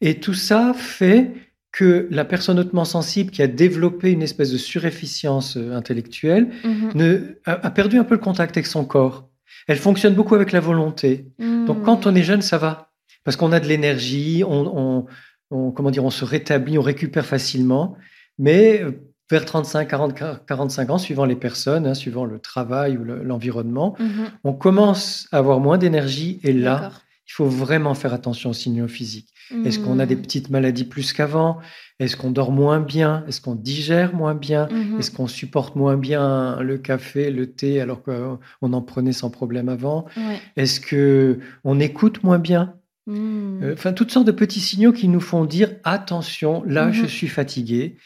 Et tout ça fait que la personne hautement sensible qui a développé une espèce de surefficience euh, intellectuelle Mhm. ne, a, a perdu un peu le contact avec son corps. Elle fonctionne beaucoup avec la volonté. Donc quand on est jeune, ça va. Parce qu'on a de l'énergie, on, on- on- comment dire, on se rétablit, on récupère facilement. Mais euh, vers 35, 40, 45 ans, suivant les personnes, hein, suivant le travail ou le- l'environnement, Mhm. on commence à avoir moins d'énergie. Et là, il faut vraiment faire attention aux signaux physiques. Est-ce qu'on a des Mhm. petites maladies plus qu'avant? Est-ce qu'on dort moins bien? Est-ce qu'on digère moins bien? Mhm. Est-ce qu'on supporte moins bien le café, le thé, alors qu'on en prenait sans problème avant? Ouais. Est-ce que on écoute moins bien? Mhm. Euh, Enfin, toutes sortes de petits signaux qui nous font dire attention, là, je suis fatigué.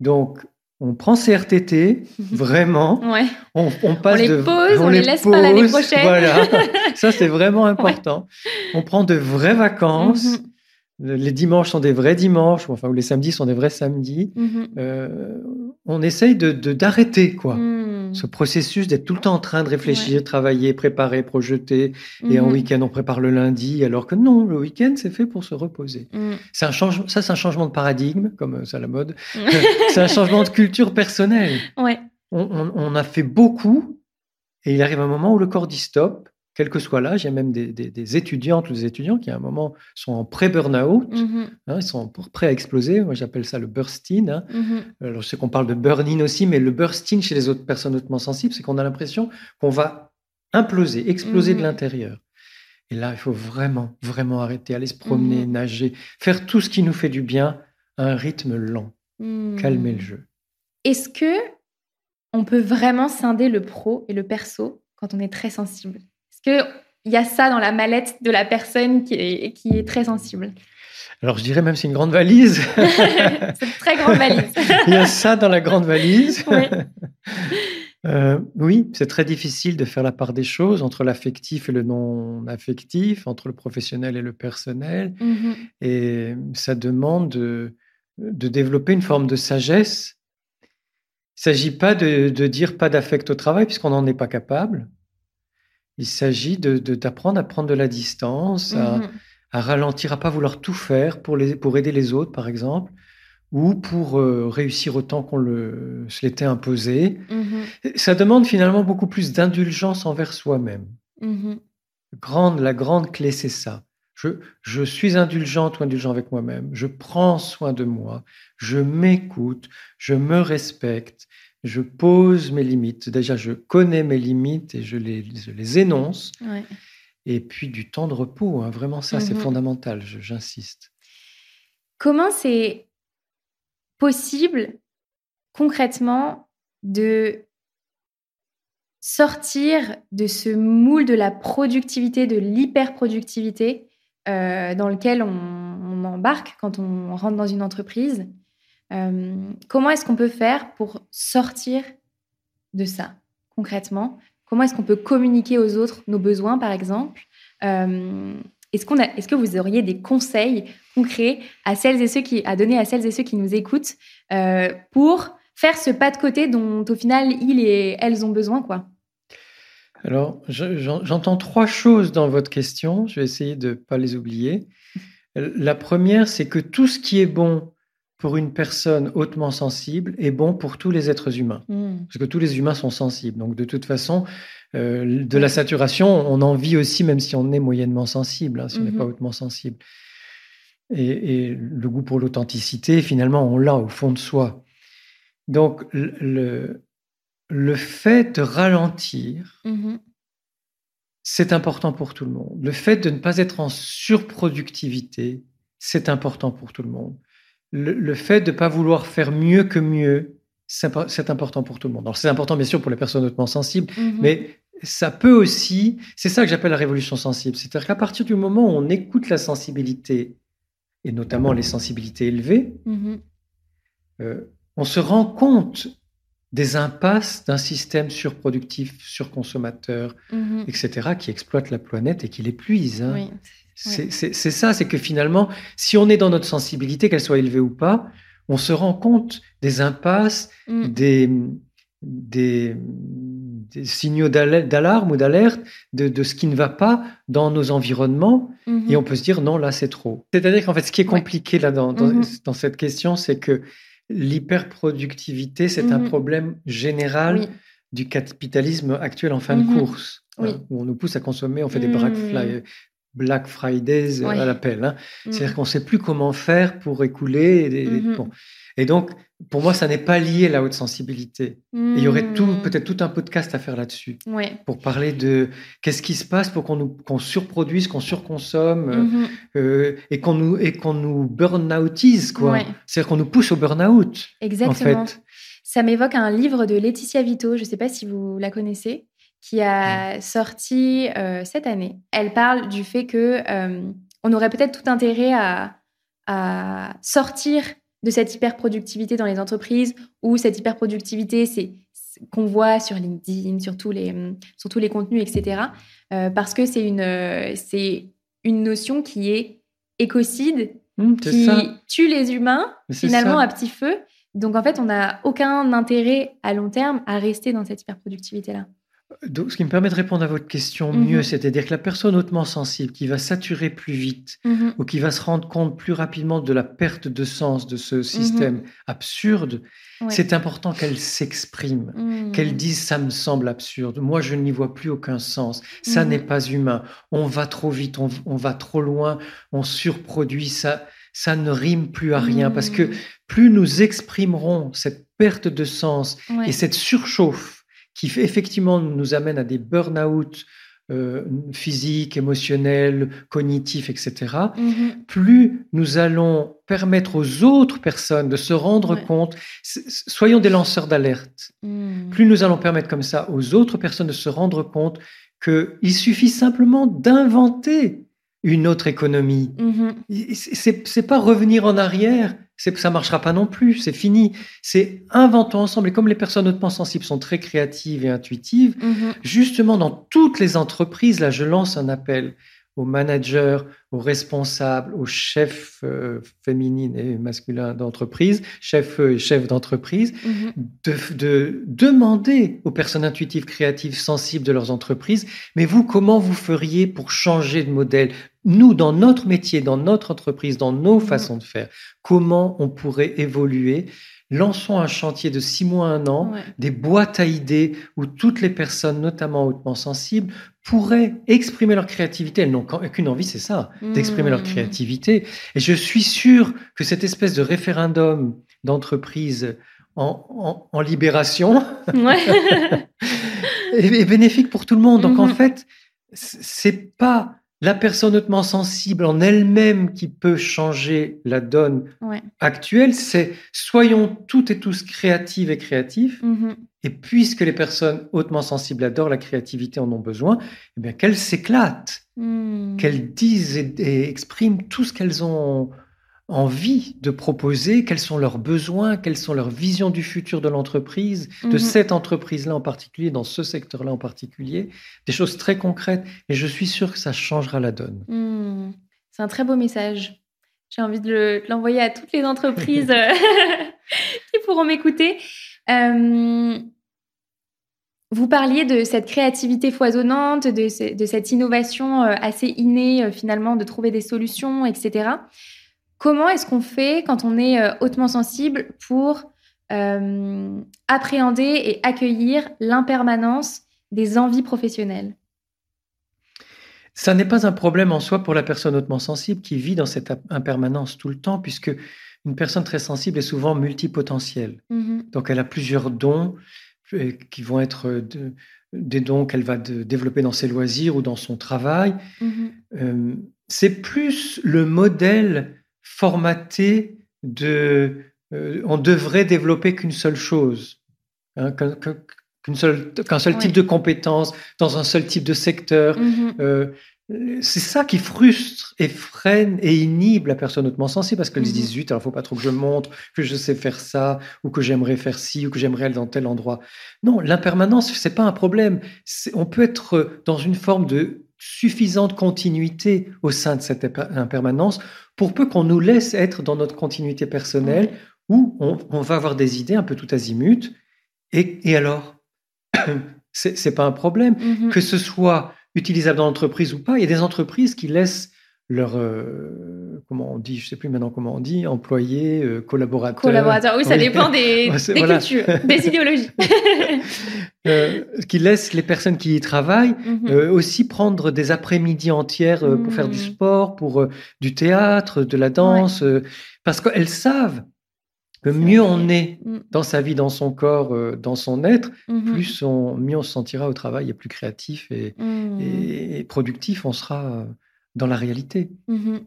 Donc, on prend ces [LAUGHS] RTT, vraiment. Ouais. On, on passe les de, pose, on les laisse pas l'année prochaine. Voilà, [LAUGHS] ça c'est vraiment important. On prend de vraies vacances. Les dimanches sont des vrais dimanches, enfin, ou les samedis sont des vrais samedis. Mhm. Euh, on essaye de d'arrêter quoi. Mhm. Ce processus d'être tout le temps en train de réfléchir, travailler, préparer, projeter, et en Mhm. week-end on prépare le lundi, alors que non, le week-end c'est fait pour se reposer. C'est un changement, ça c'est un changement de paradigme, comme euh, c'est à la mode. [LAUGHS] c'est un changement de culture personnelle. Ouais. On, on- on a fait beaucoup, et il arrive un moment où le corps dit stop, quel que soit l'âge. Il y a même des, des- des étudiantes ou des étudiants qui à un moment sont en pré-burnout, hein, ils sont prêts à exploser. Moi j'appelle ça le bursting. hein. Mhm. Alors, je sais qu'on parle de burn-in aussi, mais le bursting chez les autres personnes hautement sensibles, c'est qu'on a l'impression qu'on va imploser, exploser de l'intérieur. Et là, il faut vraiment, vraiment arrêter, aller se promener, nager, faire tout ce qui nous fait du bien à un rythme lent, calmer le jeu. Est-ce que on peut vraiment scinder le pro et le perso quand on est très sensible? Qu'il y a ça dans la mallette de la personne qui est, qui est très sensible Alors, je dirais même c'est une grande valise. [LAUGHS] C'est une très grande valise. [LAUGHS] il y a ça dans la grande valise. [LAUGHS] Euh, oui, c'est très difficile de faire la part des choses entre l'affectif et le non affectif, entre le professionnel et le personnel. Mhm. Et ça demande de, de développer une forme de sagesse. Il ne s'agit pas de, de dire pas d'affect au travail, puisqu'on n'en est pas capable. Il s'agit d'apprendre à prendre de la distance, à, mhm. à, ralentir, à pas vouloir tout faire pour, les, pour aider les autres, par exemple, ou pour euh, réussir autant qu'on le, se l'était imposé. Mhm. Ça demande finalement beaucoup plus d'indulgence envers soi-même. Mhm. Grande, la grande clé, c'est ça. Je, je, suis indulgente ou indulgent avec moi-même. Je prends soin de moi. Je m'écoute. Je me respecte. Je pose mes limites. Déjà, je connais mes limites et je les, je les énonce. Et puis du temps de repos. Hein. Vraiment, ça, c'est mhm. fondamental. J'insiste. Comment c'est possible concrètement de sortir de ce moule de la productivité, de l'hyperproductivité euh, dans lequel on, embarque quand on rentre dans une entreprise? Euh, comment est-ce qu'on peut faire pour sortir de ça concrètement? Comment est-ce qu'on peut communiquer aux autres nos besoins, par exemple? Euh, est-ce, est-ce que vous auriez des conseils concrets à celles et ceux qui, à donner à celles et ceux qui nous écoutent euh, pour faire ce pas de côté dont au final ils et elles ont besoin, quoi? Alors, j'entends trois choses dans votre question. Je vais essayer de ne pas les oublier. La première, c'est que tout ce qui est bon pour une personne hautement sensible est bon pour tous les êtres humains. Hmm. Parce que tous les humains sont sensibles. Donc, de toute façon, euh, de la saturation, on en vit aussi, même si on est moyennement sensible, hein, si on n'est pas mhm. hautement sensible. Et, le goût pour l'authenticité, finalement, on l'a au fond de soi. Donc, le, le fait de ralentir, mhm. c'est important pour tout le monde. Le fait de ne pas être en surproductivité, c'est important pour tout le monde le, fait de ne pas vouloir faire mieux que mieux, c'est important pour tout le monde. Alors c'est important bien sûr pour les personnes hautement sensibles, mhm. mais ça peut aussi, c'est ça que j'appelle la révolution sensible, c'est-à-dire qu'à partir du moment où on écoute la sensibilité, et notamment les sensibilités élevées, mhm. euh, on se rend compte des impasses d'un système surproductif, surconsommateur, mhm. etc., qui exploite la planète et qui l'épuise. Hein. C'est ça, c'est que finalement, si on est dans notre sensibilité, qu'elle soit élevée ou pas, on se rend compte des impasses, mm. des, des, signaux d'alarme ou d'alerte de, ce qui ne va pas dans nos environnements. Mm-hmm. Et on peut se dire, non, là, c'est trop. C'est-à-dire qu'en fait, ce qui est compliqué là dans, mm-hmm. dans, cette question, c'est que l'hyperproductivité, c'est un mm-hmm. problème général du capitalisme actuel en fin de course. Hein, où on nous pousse à consommer, on fait des braques mm. Black Fridays à l'appel. Hein. C'est-à-dire qu'on ne sait plus comment faire pour écouler. Et, mm-hmm. et donc, pour moi, ça n'est pas lié à la haute sensibilité. il y aurait tout, mm. peut-être tout un podcast à faire là-dessus. Pour parler de qu'est-ce qui se passe pour qu'on nous qu'on surproduise, qu'on surconsomme mm-hmm. euh, et qu'on nous, et qu'on nous burn-outise. quoi. C'est-à-dire qu'on nous pousse au burn-out. Exactement. En fait. Ça m'évoque un livre de Laetitia Vito, je ne sais pas si vous la connaissez qui a sorti euh, cette année. Elle parle du fait que euh, on aurait peut-être tout intérêt à, sortir de cette hyperproductivité dans les entreprises où cette hyperproductivité, c'est qu'on voit sur LinkedIn, sur tous les, sur tous les contenus, etc. Euh, parce que c'est une, c'est une notion qui est écocide, mmh, qui tue les humains finalement à petit feu. Donc en fait, on n'a aucun intérêt à long terme à rester dans cette hyperproductivité-là. Donc, ce qui me permet de répondre à votre question mhm. mieux, c'est-à-dire que la personne hautement sensible qui va saturer plus vite mhm. ou qui va se rendre compte plus rapidement de la perte de sens de ce système mhm. absurde, c'est important qu'elle s'exprime, qu'elle dise ça me semble absurde, moi je n'y vois plus aucun sens, ça n'est pas humain, on va trop vite, on, va trop loin, on surproduit, ça, ça ne rime plus à rien parce que plus nous exprimerons cette perte de sens et cette surchauffe qui effectivement nous amène à des burn-out euh, physiques, émotionnels, cognitifs, etc., mm-hmm. plus nous allons permettre aux autres personnes de se rendre compte, soyons des lanceurs d'alerte, mm. plus nous allons permettre comme ça aux autres personnes de se rendre compte qu'il suffit simplement d'inventer une autre économie. Mm-hmm. C'est pas revenir en arrière, ça marchera pas non plus, c'est fini. C'est inventons ensemble. Et comme les personnes hautement sensibles sont très créatives et intuitives, mm-hmm. justement dans toutes les entreprises, là je lance un appel aux managers, aux responsables, aux chefs euh, féminines et masculins d'entreprise, chefs et chefs d'entreprise, mhm. de, de, demander aux personnes intuitives, créatives, sensibles de leurs entreprises, mais vous, comment vous feriez pour changer de modèle? Nous, dans notre métier, dans notre entreprise, dans nos mhm. façons de faire, comment on pourrait évoluer Lançons un chantier de six mois, un an, des boîtes à idées où toutes les personnes, notamment hautement sensibles, pourraient exprimer leur créativité. Elles n'ont qu'une envie, c'est ça, d'exprimer leur mmh. créativité. Et je suis sûr que cette espèce de référendum d'entreprise en, libération [LAUGHS] est, bénéfique pour tout le monde. Donc en mmh. fait, c'est pas la personne hautement sensible en elle-même qui peut changer la donne actuelle, c'est soyons toutes et tous créatives et créatifs. Mm-hmm. Et puisque les personnes hautement sensibles adorent la créativité, en ont besoin, eh bien qu'elles s'éclatent, mm. qu'elles disent et, expriment tout ce qu'elles ont envie de proposer, quels sont leurs besoins, quelles sont leurs visions du futur de l'entreprise, de mhm. cette entreprise-là en particulier, dans ce secteur-là en particulier, des choses très concrètes. Et je suis sûr que ça changera la donne. Hmm. C'est un très beau message. J'ai envie de l'envoyer à toutes les entreprises [LAUGHS] euh, [LAUGHS] qui pourront m'écouter. Euh, vous parliez de cette créativité foisonnante, de, de cette innovation euh, assez innée finalement, de trouver des solutions, etc. Comment est-ce qu'on fait quand on est euh, hautement sensible pour euh, appréhender et accueillir l'impermanence des envies professionnelles? Ça n'est pas un problème en soi pour la personne hautement sensible qui vit dans cette impermanence tout le temps, puisque une personne très sensible est souvent multipotentielle. Mm-hmm. Donc elle a plusieurs dons euh, qui vont être des dons qu'elle va développer dans ses loisirs ou dans son travail. Mm-hmm. c'est plus le modèle formaté de... Euh, on devrait développer qu'une seule chose, hein, qu'un seul, seul type de compétence dans un seul type de secteur. Mm-hmm. Euh, c'est ça qui frustre et freine et inhibe la personne hautement sensible parce qu'elle se dit zut, alors faut pas trop que je montre que je sais faire ça ou que j'aimerais faire ci ou que j'aimerais aller dans tel endroit. Non, l'impermanence c'est pas un problème. On peut être dans une forme de suffisante continuité au sein de cette impermanence pour peu qu'on nous laisse être dans notre continuité personnelle où on, va avoir des idées un peu tout azimut. Et, et alors, [COUGHS] c'est pas un problème. Mm-hmm. Que ce soit utilisable dans l'entreprise ou pas, il y a des entreprises qui laissent leur euh, comment on dit, je sais plus maintenant comment on dit, employés, euh, collaborateurs. Collaborateurs, oui, ça dépend des, [LAUGHS] cultures, des [LAUGHS] idéologies. Euh, qui laissent les personnes qui y travaillent mhm. aussi prendre des après-midi entières pour faire du mhm. sport, pour du théâtre, de la danse, parce qu'elles savent que mieux on est mm. dans sa vie, dans son corps, dans son être, mhm. plus on, mieux on se sentira au travail et plus créatif et, mm. et productif on sera dans la réalité. Mhm.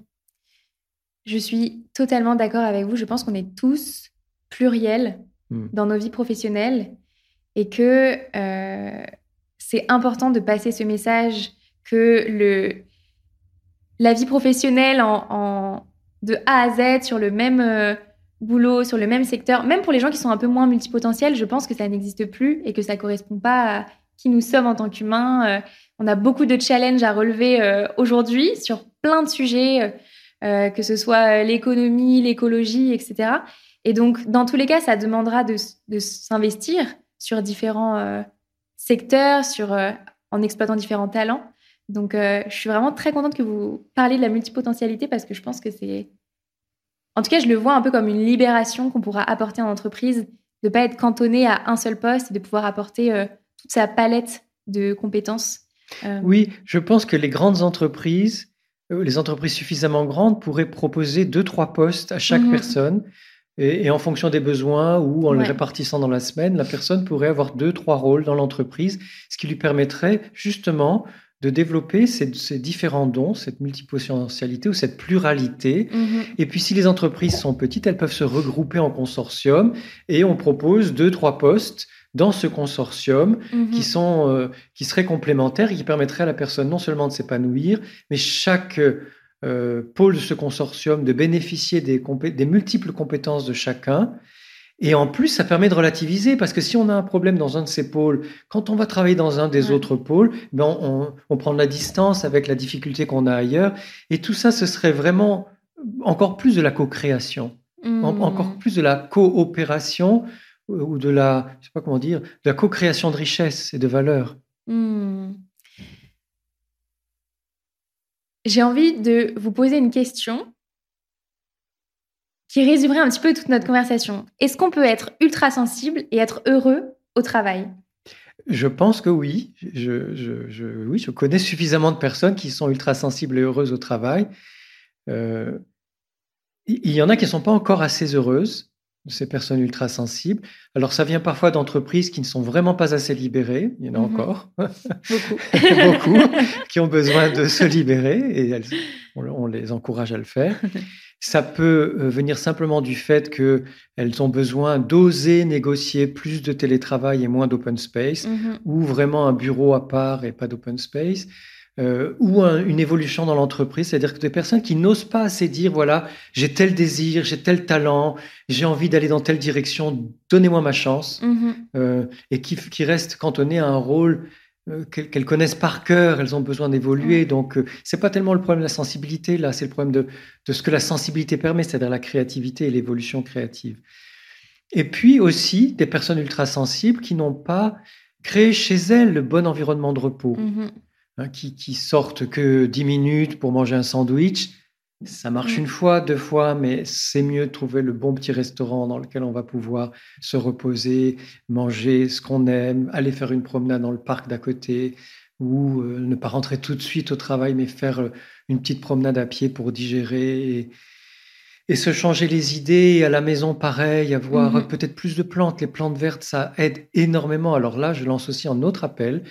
Je suis totalement d'accord avec vous. Je pense qu'on est tous pluriels hmm. dans nos vies professionnelles et que euh, c'est important de passer ce message que le, la vie professionnelle en, de A à Z sur le même euh, boulot, sur le même secteur, même pour les gens qui sont un peu moins multipotentiels, je pense que ça n'existe plus et que ça correspond pas à qui nous sommes en tant qu'humains. Euh, on a beaucoup de challenges à relever euh, aujourd'hui sur plein de sujets, euh, que ce soit l'économie, l'écologie, etc. Et donc, dans tous les cas, ça demandera de, s'investir sur différents secteurs, sur, en exploitant différents talents. Donc, je suis vraiment très contente que vous parliez de la multipotentialité parce que je pense que c'est... En tout cas, je le vois un peu comme une libération qu'on pourra apporter en entreprise, de ne pas être cantonné à un seul poste et de pouvoir apporter toute sa palette de compétences. Euh, oui, je pense que les grandes entreprises, euh, les entreprises suffisamment grandes, pourraient proposer deux, trois postes à chaque mhm. personne. Et, en fonction des besoins ou en les répartissant dans la semaine, la personne pourrait avoir deux, trois rôles dans l'entreprise, ce qui lui permettrait justement de développer ces, différents dons, cette multipotentialité ou cette pluralité. Mhm. Et puis, si les entreprises sont petites, elles peuvent se regrouper en consortium et on propose deux, trois postes dans ce consortium mhm. qui, sont, euh, qui seraient complémentaires et qui permettraient à la personne non seulement de s'épanouir, mais chaque euh, pôle de ce consortium de bénéficier des, des multiples compétences de chacun Et en plus, ça permet de relativiser parce que si on a un problème dans un de ces pôles, quand on va travailler dans un des autres pôles, ben on, on, prend de la distance avec la difficulté qu'on a ailleurs. Et tout ça, ce serait vraiment encore plus de la co-création, mmh. encore plus de la coopération ou de la, je sais pas comment dire, de la co-création de richesse et de valeur. Mmh. J'ai envie de vous poser une question qui résumerait un petit peu toute notre conversation. Est-ce qu'on peut être ultra sensible et être heureux au travail? Je pense que oui. Je, oui. je connais suffisamment de personnes qui sont ultra sensibles et heureuses au travail. Euh, il y en a qui ne sont pas encore assez heureuses, ces personnes ultra sensibles. Alors ça vient parfois d'entreprises qui ne sont vraiment pas assez libérées, il y en a mhm. encore, beaucoup, [LAUGHS] beaucoup qui ont besoin de se libérer et on les encourage à le faire. Ça peut euh, venir simplement du fait qu'elles ont besoin d'oser négocier plus de télétravail et moins d'open space, mhm. ou vraiment un bureau à part et pas d'open space. Euh, ou une évolution dans l'entreprise, c'est-à-dire que des personnes qui n'osent pas assez dire voilà j'ai tel désir, j'ai tel talent, j'ai envie d'aller dans telle direction, donnez-moi ma chance, mhm. euh, et qui, qui restent cantonnées à un rôle euh, qu'elles connaissent par cœur, elles ont besoin d'évoluer. Donc, euh, c'est pas tellement le problème de la sensibilité, là, c'est le problème de, de, ce que la sensibilité permet, c'est-à-dire la créativité et l'évolution créative. Et puis aussi, des personnes ultra sensibles qui n'ont pas créé chez elles le bon environnement de repos, mm-hmm. Hein, qui, qui sortent que 10 minutes pour manger un sandwich ça marche une fois, deux fois, mais c'est mieux de trouver le bon petit restaurant dans lequel on va pouvoir se reposer, manger ce qu'on aime, aller faire une promenade dans le parc d'à côté, ou euh, ne pas rentrer tout de suite au travail, mais faire euh, une petite promenade à pied pour digérer et, se changer les idées. À la maison, pareil, avoir mmh peut-être plus de plantes. Les plantes vertes, ça aide énormément. Alors là, je lance aussi un autre appel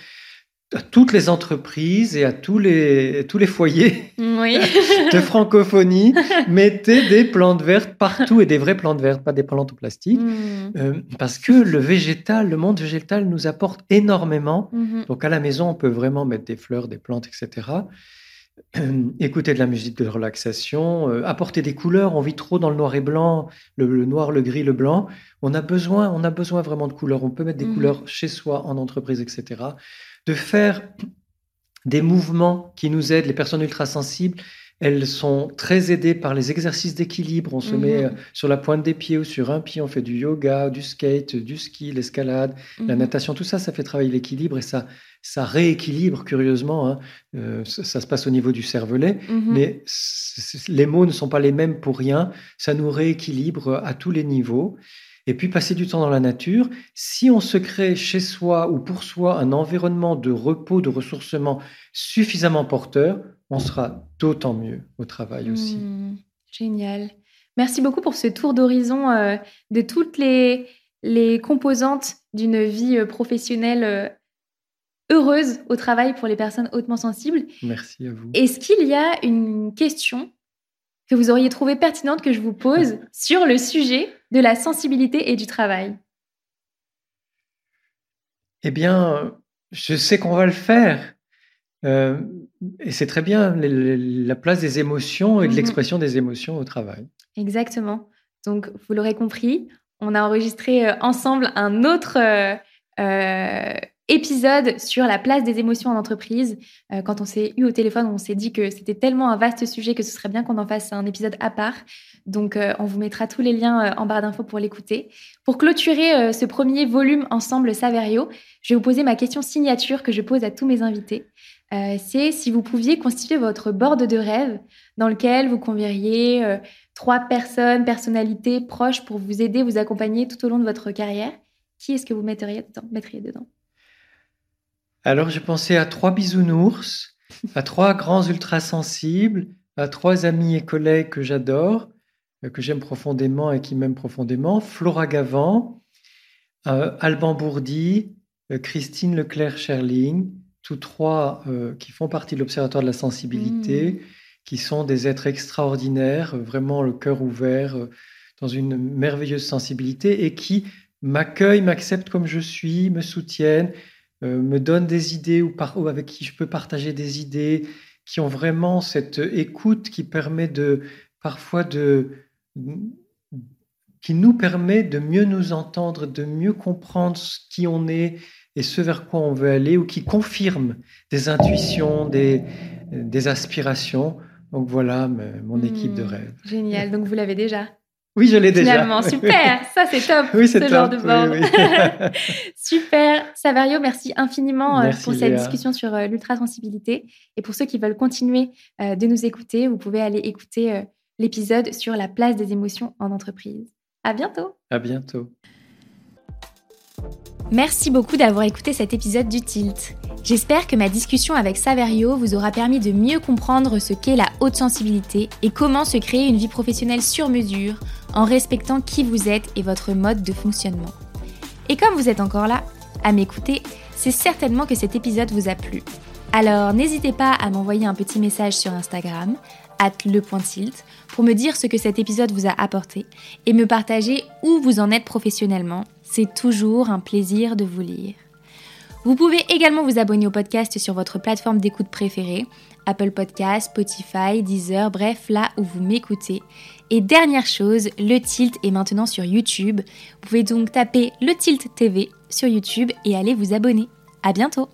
à toutes les entreprises et à tous les, tous les foyers [LAUGHS] de francophonie, mettez des plantes vertes partout et des vraies plantes vertes, pas des plantes en plastique. Mm. Euh, parce que le végétal, le monde végétal nous apporte énormément. Mm-hmm. Donc à la maison, on peut vraiment mettre des fleurs, des plantes, etc. Euh, écouter de la musique de relaxation, euh, apporter des couleurs. On vit trop dans le noir et blanc, le, noir, le gris, le blanc. On a besoin, on a besoin vraiment de couleurs. On peut mettre des mm-hmm. couleurs chez soi, en entreprise, etc de faire des mouvements qui nous aident. Les personnes ultra sensibles, elles sont très aidées par les exercices d'équilibre. On se mhm. met euh, sur la pointe des pieds ou sur un pied, on fait du yoga, du skate, du ski, l'escalade, la mhm. natation. Tout ça, ça fait travailler l'équilibre et ça, ça rééquilibre curieusement. Hein. Euh, ça, se passe au niveau du cervelet, mhm. mais les mots ne sont pas les mêmes pour rien. Ça nous rééquilibre à tous les niveaux et puis passer du temps dans la nature. Si on se crée chez soi ou pour soi un environnement de repos, de ressourcement suffisamment porteur, on sera d'autant mieux au travail aussi. Mmh, génial. Merci beaucoup pour ce tour d'horizon euh, de toutes les, les composantes d'une vie euh, professionnelle euh, heureuse au travail pour les personnes hautement sensibles. Merci à vous. Est-ce qu'il y a une question que vous auriez trouvé pertinente que je vous pose [LAUGHS] sur le sujet? De la sensibilité et du travail Eh bien, je sais qu'on va le faire. Euh, et c'est très bien la place des émotions et de mhm. l'expression des émotions au travail. Exactement. Donc, vous l'aurez compris, on a enregistré euh, ensemble un autre euh, épisode sur la place des émotions en entreprise. Euh, quand on s'est eu au téléphone, on s'est dit que c'était tellement un vaste sujet que ce serait bien qu'on en fasse un épisode à part. Donc, euh, on vous mettra tous les liens euh, en barre d'infos pour l'écouter. Pour clôturer ce premier volume ensemble Saverio, je vais vous poser ma question signature que je pose à tous mes invités. C'est si vous pouviez constituer votre board de rêve dans lequel vous convieriez trois personnes, personnalités proches pour vous aider, vous accompagner tout au long de votre carrière. Qui est-ce que vous dedans, mettriez dedans? Alors j'ai pensé à trois bisounours, à trois grands ultra sensibles, à trois amis et collègues que j'adore, euh, que j'aime profondément et qui m'aiment profondément, Flora Gavant, euh, Alban Bourdi, euh, Christine Leclerc-Scherling, tous trois qui font partie de l'Observatoire de la sensibilité, mmh. qui sont des êtres extraordinaires, vraiment le cœur ouvert, dans une merveilleuse sensibilité, et qui m'accueillent, m'acceptent comme je suis, me soutiennent, me donnent des idées ou, avec qui je peux partager des idées, qui ont vraiment cette écoute qui permet de parfois de qui nous permet de mieux nous entendre, de mieux comprendre qui on est et ce vers quoi on veut aller, ou qui confirme des intuitions, des, des aspirations. Donc voilà mon équipe de hmm, rêve. Génial, donc vous l'avez déjà? Oui, je l'ai déjà. Finalement, super, [LAUGHS] ça c'est top, oui, ce genre de [LAUGHS] super, Savario, merci infiniment euh, pour cette discussion sur euh, l'ultrasensibilité. Et pour ceux qui veulent continuer euh, de nous écouter, vous pouvez aller écouter l'épisode sur la place des émotions en entreprise. À bientôt. À bientôt. Merci beaucoup d'avoir écouté cet épisode du Tilt. J'espère que ma discussion avec Saverio vous aura permis de mieux comprendre ce qu'est la haute sensibilité et comment se créer une vie professionnelle sur mesure en respectant qui vous êtes et votre mode de fonctionnement. Et comme vous êtes encore là, à m'écouter, c'est certainement que cet épisode vous a plu. Alors n'hésitez pas à m'envoyer un petit message sur Instagram, at le.tilt, pour me dire ce que cet épisode vous a apporté et me partager où vous en êtes professionnellement. C'est toujours un plaisir de vous lire. Vous pouvez également vous abonner au podcast sur votre plateforme d'écoute préférée, Apple Podcasts, Spotify, Deezer, bref, là où vous m'écoutez. Et dernière chose, le Tilt est maintenant sur YouTube. Vous pouvez donc taper le Tilt TV sur YouTube et aller vous abonner. À bientôt!